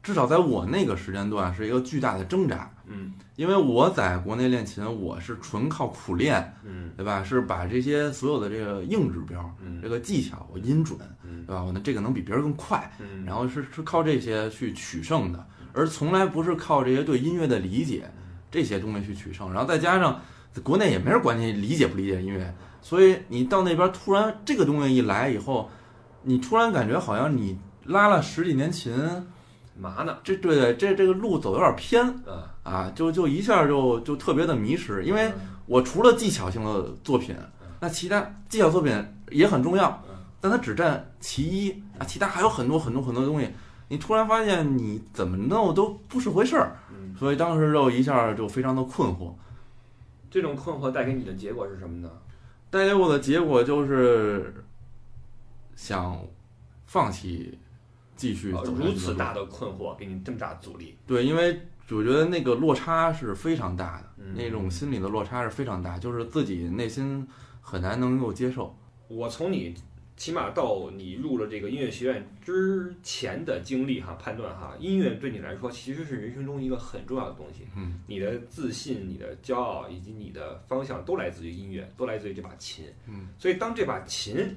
至少在我那个时间段是一个巨大的挣扎，嗯因为我在国内练琴，我是纯靠苦练，嗯对吧？是把这些所有的这个硬指标、嗯这个技巧，我音准，嗯对吧？我的这个能比别人更快，嗯，然后是是靠这些去取胜的，而从来不是靠这些对音乐的理解这些东西去取胜。然后再加上国内也没人管你理解不理解音乐，所以你到那边突然这个东西一来以后，你突然感觉好像你拉了十几年琴，嘛呢？这对对这这个路走得有点偏啊，啊，就就一下就就特别的迷失，因为我除了技巧性的作品，那其他技巧作品也很重要嗯，但它只占其一啊，其他还有很多很多很多东西。你突然发现你怎么弄都不是回事儿，嗯，所以当时就一下就非常的困惑。这种困惑带给你的结果是什么呢？带给我的结果就是想放弃继续如此大的困惑给你这么大阻力，对，因为我觉得那个落差是非常大的，嗯那种心理的落差是非常大，就是自己内心很难能够接受。我从你起码到你入了这个音乐学院之前的经历哈，判断哈，音乐对你来说其实是人生中一个很重要的东西。嗯，你的自信、你的骄傲以及你的方向都来自于音乐，都来自于这把琴。嗯，所以当这把琴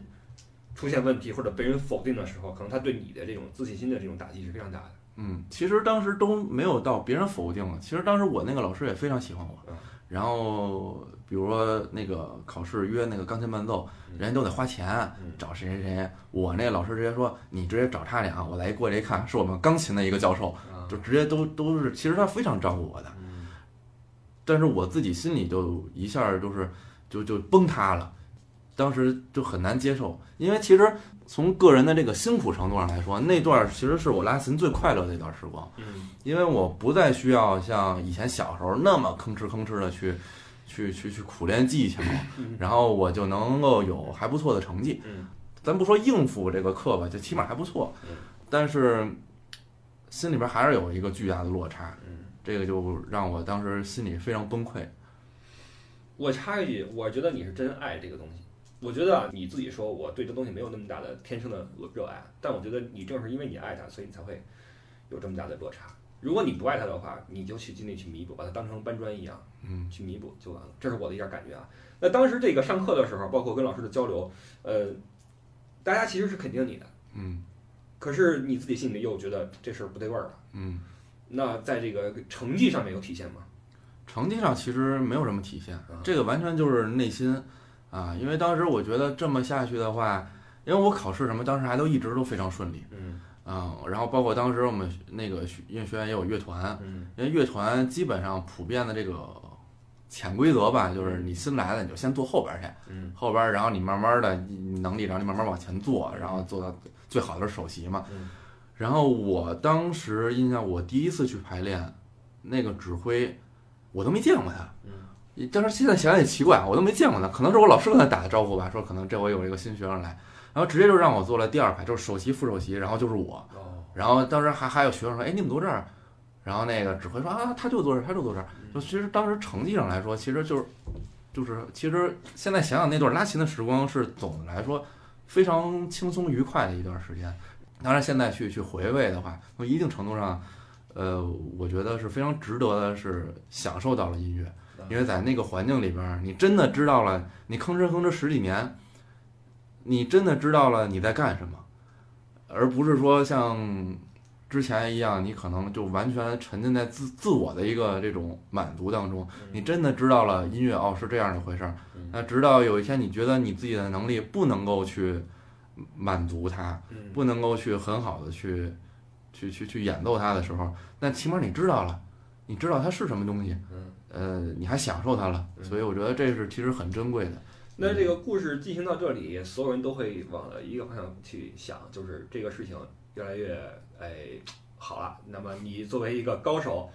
出现问题或者被人否定的时候，可能他对你的这种自信心的这种打击是非常大的。嗯，其实当时都没有到别人否定了。其实当时我那个老师也非常喜欢我。嗯，然后比如说那个考试约那个钢琴伴奏，嗯。人家都得花钱嗯。找谁谁谁。我那老师直接说，你直接找他俩，我来过来一看，是我们钢琴的一个教授，啊，就直接都都是，其实他非常照顾我的。嗯。但是我自己心里就一下就是就就崩塌了，当时就很难接受，因为其实从个人的这个辛苦程度上来说，那段儿其实是我拉琴最快乐的一段时光，嗯因为我不再需要像以前小时候那么吭哧吭哧的去去去去苦练技巧，嗯然后我就能够有还不错的成绩。嗯咱不说应付这个课吧，就起码还不错嗯，但是心里边还是有一个巨大的落差，嗯。这个就让我当时心里非常崩溃。我插一句，我觉得你是真爱这个东西。我觉得啊，你自己说我对这东西没有那么大的天生的热爱，但我觉得你正是因为你爱它，所以你才会有这么大的落差。如果你不爱它的话，你就去尽力去弥补，把它当成搬砖一样嗯去弥补就完了。这是我的一点感觉啊。那当时这个上课的时候，包括跟老师的交流，呃，大家其实是肯定你的，嗯可是你自己心里又觉得这事儿不对味儿了。嗯，那在这个成绩上面有体现吗？成绩上其实没有什么体现嗯，这个完全就是内心啊，因为当时我觉得这么下去的话，因为我考试什么当时还都一直都非常顺利嗯啊，然后包括当时我们那个音乐学院也有乐团，嗯因为乐团基本上普遍的这个潜规则吧，就是你新来的你就先坐后边儿去，嗯后边儿然后你慢慢的你能力，然后你慢慢往前坐，然后做到最好的是首席嘛。嗯然后我当时印象，我第一次去排练，那个指挥我都没见过他。嗯，但是现在想想也奇怪，我都没见过他，可能是我老师跟他打的招呼吧，说可能这回有一个新学生来，然后直接就让我坐了第二排，就是首席、副首席，然后就是我。哦，然后当时还还有学生说，哎，你怎么坐这儿？然后那个指挥说啊，他就坐这儿，他就坐这儿。就其实当时成绩上来说，其实就是就是其实现在想想那段拉琴的时光是总的来说非常轻松愉快的一段时间。当然现在去去回味的话，从一定程度上，呃，我觉得是非常值得的，是享受到了音乐，因为在那个环境里边儿，你真的知道了，你吭哧吭哧十几年，你真的知道了你在干什么，而不是说像之前一样，你可能就完全沉浸在自自我的一个这种满足当中。你真的知道了音乐哦是这样的回事儿。嗯，那直到有一天你觉得你自己的能力不能够去满足它，嗯。不能够去很好的去去去去演奏它的时候，那起码你知道了，你知道它是什么东西，嗯。呃，你还享受它了，嗯所以我觉得这是其实很珍贵的。那这个故事进行到这里，所有人都会往一个方向去想，就是这个事情越来越哎好了。那么你作为一个高手，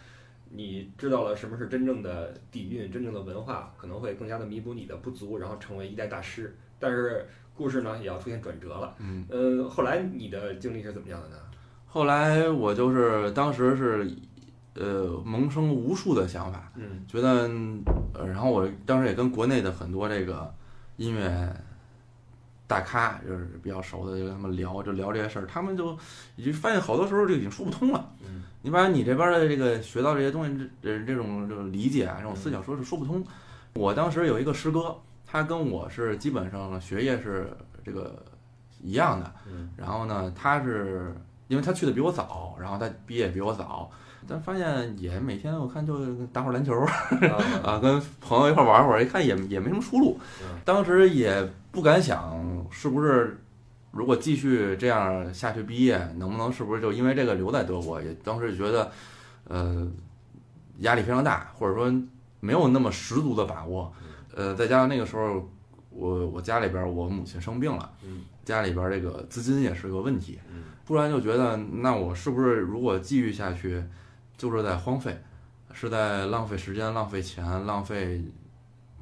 你知道了什么是真正的底蕴、真正的文化，可能会更加的弥补你的不足，然后成为一代大师。但是故事呢也要出现转折了。嗯，嗯，后来你的经历是怎么样的呢？后来我就是当时是呃萌生无数的想法，嗯觉得呃，然后我当时也跟国内的很多这个音乐大咖，就是比较熟的，就跟他们聊，就聊这些事儿，他们就已经发现好多时候就已经说不通了。嗯你把你这边的这个学到这些东西，这这这种这种理解啊，这种思想说是说不通。我当时有一个师哥，他跟我是基本上学业是这个一样的，嗯然后呢，他是因为他去的比我早，然后他毕业比我早，但发现也每天我看就打会儿篮球 啊，跟朋友一块儿玩会儿，一看也也没什么出路嗯。当时也不敢想是不是如果继续这样下去毕业，能不能是不是就因为这个留在德国？也当时觉得，呃，压力非常大，或者说没有那么十足的把握。呃，再加上那个时候我我家里边儿我母亲生病了，嗯家里边儿这个资金也是个问题。嗯突然就觉得，那我是不是如果继续下去，就是在荒废，是在浪费时间、浪费钱、浪费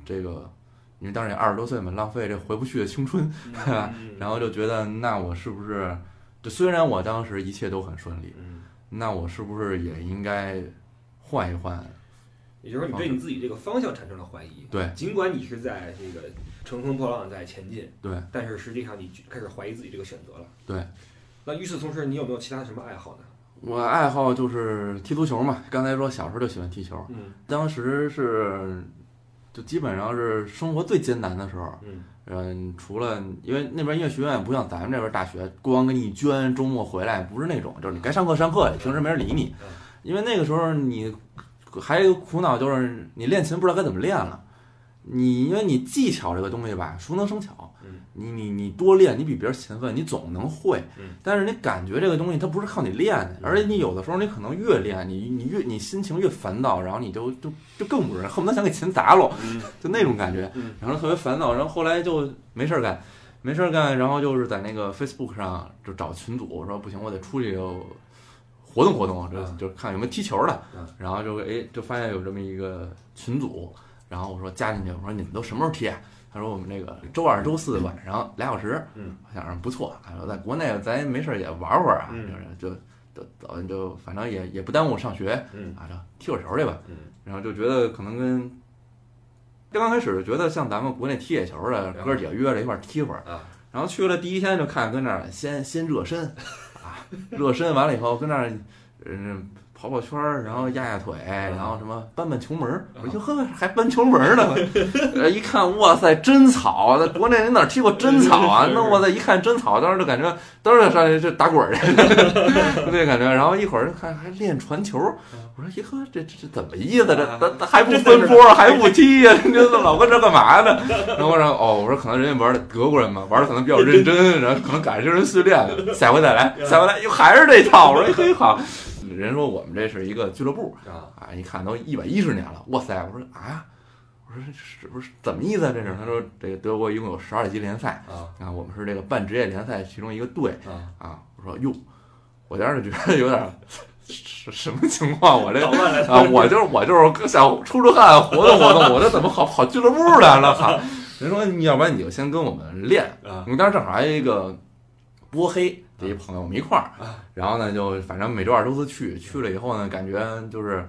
这个，因为当时也二十多岁嘛，浪费这回不去的青春，对吧？嗯然后就觉得，那我是不是，就虽然我当时一切都很顺利，嗯，那我是不是也应该换一换？也就是说，你对你自己这个方向产生了怀疑。对尽管你是在这个乘风破浪在前进，对，但是实际上你开始怀疑自己这个选择了。对。那与此同时，你有没有其他什么爱好呢？我爱好就是踢足球嘛，刚才说小时候就喜欢踢球，嗯当时是就基本上是生活最艰难的时候。嗯嗯，除了因为那边音乐学院不像咱们这边大学，光给你捐，周末回来不是那种，就是你该上课上课，平时没人理你嗯。因为那个时候你还有一个苦恼就是你练琴不知道该怎么练了。你因为你技巧这个东西吧，熟能生巧嗯，你你你多练，你比别人勤奋，你总能会嗯。但是你感觉这个东西它不是靠你练的，嗯而且你有的时候你可能越练，你你越你心情越烦躁，然后你就就就更不是，恨不得想给琴砸了，嗯就那种感觉。嗯然后特别烦躁，然后后来就没事儿干，没事儿干，然后就是在那个 Facebook 上就找群组，说不行，我得出去就活动活动，就嗯就看有没有踢球的嗯，然后就哎就发现有这么一个群组，然后我说加进去，我说你们都什么时候踢啊？他说我们那个周二、周四晚上俩小时，嗯，我想着不错，他说在国内咱没事儿也玩会儿啊，嗯就是就就早就反正也也不耽误上学嗯啊，就踢会儿球去吧。嗯然后就觉得可能跟刚刚开始就觉得像咱们国内踢野球的哥儿几个约着一块儿踢会儿，啊然后去了第一天就看跟那儿先先热身，啊，热身完了以后跟那儿嗯跑跑圈儿，然后压压腿，然后什么搬搬球门儿，我说哟呵还搬球门儿呢，呃 一看哇塞真草，在国内你哪儿踢过真草啊？那我再一看真草，当时就感觉当时就上去就打滚儿去，就那感觉，然后一会儿看还练传球，我说：“咦呵，这这这怎么意思？这这这还不分波，还不踢呀？你这老跟这干嘛呢？”然后我说：“哦，我说可能人家玩的德国人嘛，玩的可能比较认真，然后可能赶上人训练了，下回再来，下回来又还是这套。”我说：“嘿好。”人说我们这是一个俱乐部啊啊，一看都一百一十年了，哇塞！我说啊，我说这是不是怎么意思啊？这是他说这个德国一共有十二级联赛啊啊，我们是这个半职业联赛其中一个队啊，啊。我说哟，我当时觉得有点什什么情况？我这啊，我就是我就是想出出汗，活动活动，我这怎么跑跑俱乐部来了？哈！人说你要不然你就先跟我们练，啊我们当时正好还有一个波黑的一朋友，我们一块儿啊，然后呢就反正每周二周四去，去了以后呢，感觉就是，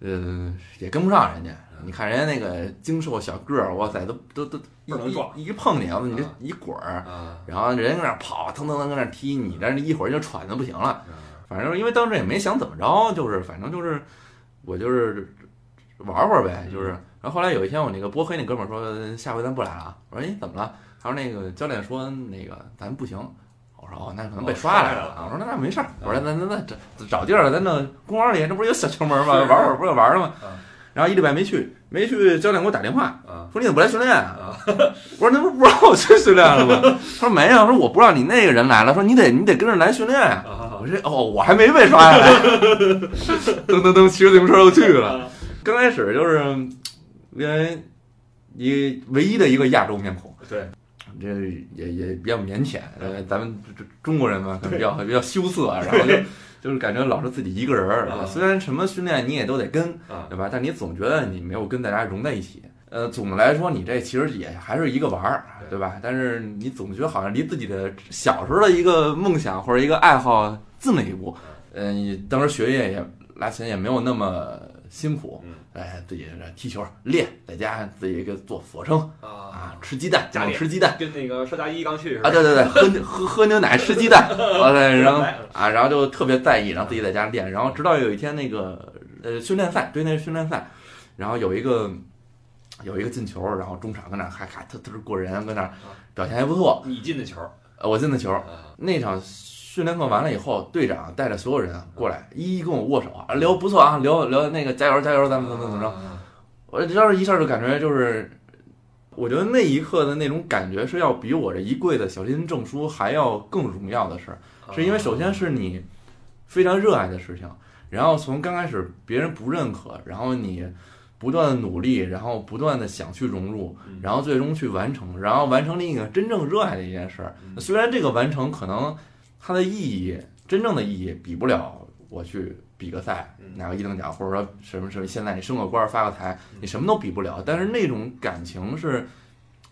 呃，也跟不上人家。你看人家那个精瘦小个儿，哇塞，都都都一一一碰你，你这啊一滚儿，啊然后人家搁那儿跑，腾腾腾搁那儿踢，你这一会儿就喘的不行了。啊反正因为当时也没想怎么着，就是反正就是我就是玩会儿呗，就是。然后后来有一天，我那个波黑那哥们儿说下回咱不来了啊。我说哎怎么了？他说那个教练说那个咱不行。我说哦，那可能被刷来了啊。我说那那没事儿。我说那那那找找地儿，咱那公园里这不是有小球门吗？玩会儿不是玩了吗啊？然后一礼拜没去，没去，教练给我打电话啊说你怎么不来训练啊？我说那不是不让我去训练了吗？他说没有，说我不让你那个人来了，说你得你得跟着来训练呀。啊我说哦，我还没被刷下来，噔噔噔，骑着自行车就去了。刚开始就是因为一唯一的一个亚洲面孔，对，这也也比较腼腆，呃，咱们这这中国人嘛，可能比较比较羞涩，然后就就是感觉老是自己一个人儿，啊虽然什么训练你也都得跟，啊对吧？但你总觉得你没有跟大家融在一起。呃，总的来说，你这其实也还是一个玩儿，对吧？但是你总觉得好像离自己的小时候的一个梦想或者一个爱好近了一步。嗯、你当时学业也拉琴也没有那么辛苦，嗯哎，自己这踢球练，在家自己给做俯卧撑啊啊，，吃鸡蛋，家里吃鸡蛋跟那个邵佳一刚去似啊，对对对，喝喝喝牛奶，吃鸡蛋，啊对，然后啊，然后就特别在意，然后自己在家练，然后直到有一天那个呃训练赛，对，那是训练赛，然后有一个有一个进球，然后中场跟那儿还还特特别过人，跟那表现还不错，你进的球，呃我进的球，啊那场训练课完了以后，队长带着所有人过来，一一跟我握手啊，聊不错啊，聊聊那个加油加油，咱们怎么怎么着，啊。我当时一下就感觉就是，我觉得那一刻的那种感觉是要比我这一柜的小金证书还要更荣耀的事儿，是因为首先是你非常热爱的事情，然后从刚开始别人不认可，然后你不断的努力，然后不断的想去融入，嗯然后最终去完成，然后完成另一个真正热爱的一件事儿。嗯。虽然这个完成可能它的意义，真正的意义比不了我去比个赛嗯拿个一等奖，或者说什么什么，现在你升个官儿发个财，嗯你什么都比不了。但是那种感情是，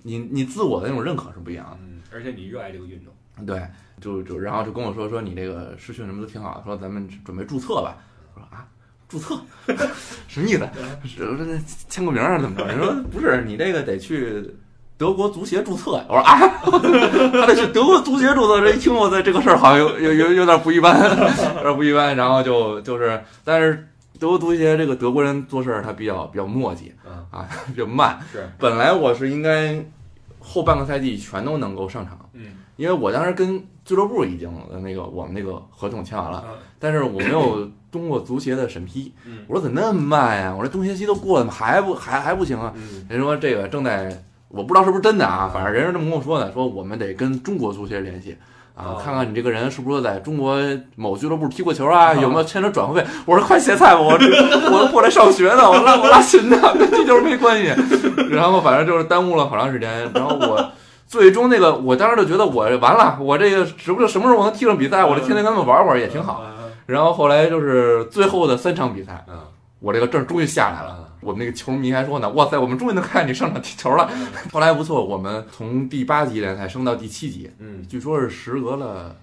你你自我的那种认可是不一样的。嗯，而且你热爱这个运动，对，就就然后就跟我说说你这个试训什么都挺好的，说咱们准备注册吧。我说啊，注册 什么意思？是这签个名儿啊怎么着？你说不是，你这个得去德国足协注册呀。我说啊，他得去德国足协注册。这一听我在这个事儿好像有 有有有点不一般，有点不一般。然后就就是，但是德国足协这个德国人做事儿他比较比较磨叽嗯，啊，比较慢。是，本来我是应该后半个赛季全都能够上场。嗯因为我当时跟俱乐部已经呃那个我们那个合同签完了，啊但是我没有通过足协的审批。嗯我说怎么那么慢呀？我说冬歇期都过了，还不还还不行啊？嗯人说这个正在，我不知道是不是真的啊，反正人是这么跟我说的，说我们得跟中国足协联系。啊哦，看看你这个人是不是在中国某俱乐部踢过球啊？有没有签着转会费？我说快歇菜吧，我我过来上学呢，我拉我拉琴呢，跟踢球没关系。然后反正就是耽误了好长时间。然后我最终那个，我当时就觉得我完了，我这个什么什么时候我能踢上比赛，我就天天跟他们玩玩也挺好。啊然后后来就是最后的三场比赛，啊我这个证终于下来了。啊我们那个球迷还说呢，哇塞，我们终于能看见你上场踢球了。后来不错，我们从第八级联赛升到第七级，嗯据说是时隔了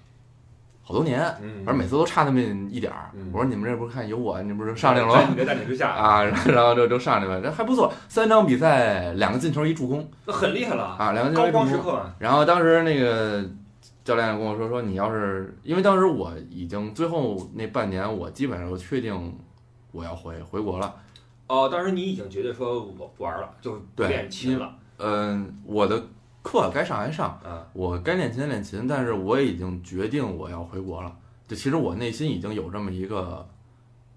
好多年，嗯，反正每次都差那么一点儿。嗯我说你们这不是看有我，你不是上来了吗？你别带领之下，啊，然后就就上来了，这还不错，三场比赛两个进球一助攻那很厉害了，啊，两个进球高一助攻。光时刻，然后当时那个教练跟我说说，你要是因为当时我已经最后那半年，我基本上就确定我要回回国了。哦，当时你已经觉得说我不玩了，就不对练琴了嗯，我的课该上还上，啊，我该练琴练琴，但是我已经决定我要回国了。就其实我内心已经有这么一个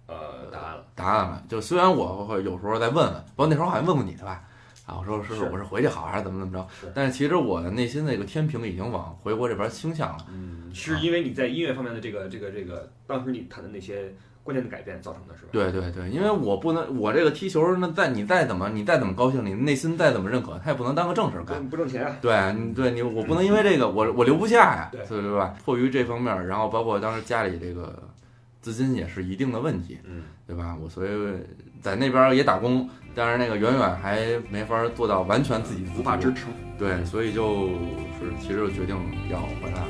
呃，答案了，答案了。就虽然我会有时候再问问，包括那时候好像问过你的吧，啊，我说是是我是回去好还是怎么怎么着是？但是其实我的内心那个天平已经往回国这边倾向了。嗯，是因为你在音乐方面的这个这个这个，当时你弹的那些关键的改变造成的是吧？对对对，因为我不能，我这个踢球，那再你再怎么你再怎么高兴，你内心再怎么认可，他也不能当个正事儿干。不不挣钱啊，对，你对你我不能因为这个我我留不下呀，对对对吧？迫于这方面，然后包括当时家里这个资金也是一定的问题，嗯，对吧？我所以在那边也打工，但是那个远远还没法做到完全自己无法支撑。对，所以就是其实就决定要回来了。